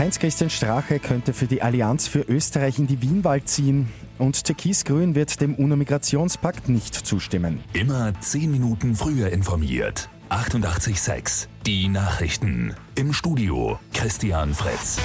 Heinz-Christian Strache könnte für die Allianz für Österreich in die Wienwahl ziehen und Türkis-Grün wird dem UNO-Migrationspakt nicht zustimmen. Immer zehn Minuten früher informiert. 88.6 Die Nachrichten. Im Studio Christian Fritz.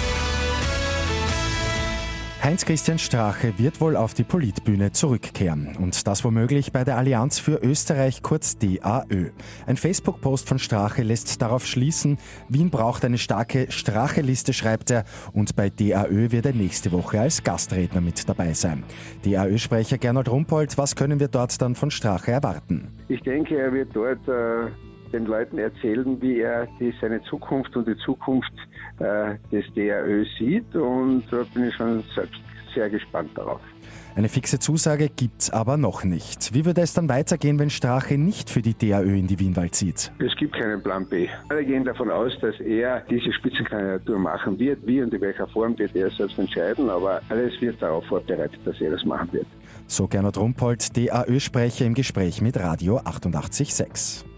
Heinz-Christian Strache wird wohl auf die Politbühne zurückkehren und das womöglich bei der Allianz für Österreich kurz DAÖ. Ein Facebook-Post von Strache lässt darauf schließen, Wien braucht eine starke Strache-Liste, schreibt er, und bei DAÖ wird er nächste Woche als Gastredner mit dabei sein. DAÖ-Sprecher Gernot Rumpold, was können wir dort dann von Strache erwarten? Ich denke, er wird dort äh den Leuten erzählen, wie er die, seine Zukunft und die Zukunft äh, des DRÖ sieht. Und da bin ich schon selbst sehr gespannt darauf. Eine fixe Zusage gibt's aber noch nicht. Wie würde es dann weitergehen, wenn Strache nicht für die DAÖ in die Wienwahl zieht? Es gibt keinen Plan B. Alle gehen davon aus, dass er diese Spitzenkandidatur machen wird. Wie und in welcher Form wird er selbst entscheiden, aber alles wird darauf vorbereitet, dass er das machen wird. So Gernot Rumpold, DAÖ-Sprecher im Gespräch mit Radio 886.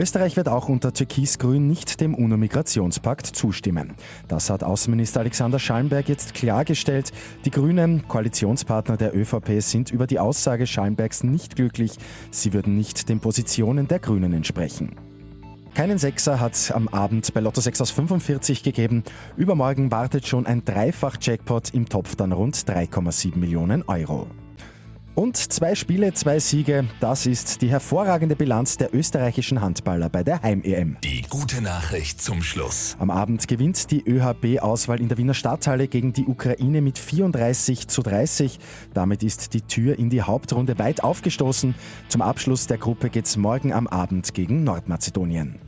Österreich wird auch unter Türkis-Grün nicht dem UNO-Migrationspakt zustimmen. Das hat Außenminister Alexander Schallenberg jetzt klargestellt. Die Grünen, Koalitionspartner der ÖVP, sind über die Aussage Schallenbergs nicht glücklich. Sie würden nicht den Positionen der Grünen entsprechen. Keinen Sechser hat am Abend bei Lotto 6 aus 45 gegeben. Übermorgen wartet schon ein Dreifach-Jackpot im Topf dann rund 3,7 Millionen Euro. Und zwei Spiele, zwei Siege, das ist die hervorragende Bilanz der österreichischen Handballer bei der Heim-EM. Die gute Nachricht zum Schluss. Am Abend gewinnt die ÖHB-Auswahl in der Wiener Stadthalle gegen die Ukraine mit 34 zu 30. Damit ist die Tür in die Hauptrunde weit aufgestoßen. Zum Abschluss der Gruppe geht's morgen am Abend gegen Nordmazedonien.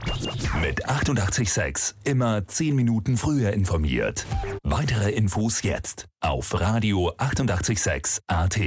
Mit 886 immer 10 Minuten früher informiert. Weitere Infos jetzt auf Radio 886 AT.